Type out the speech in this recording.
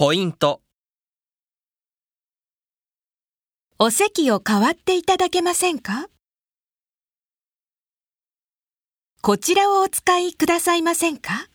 ポイント、お席を代わっていただけませんか？こちらをお使いくださいませんか？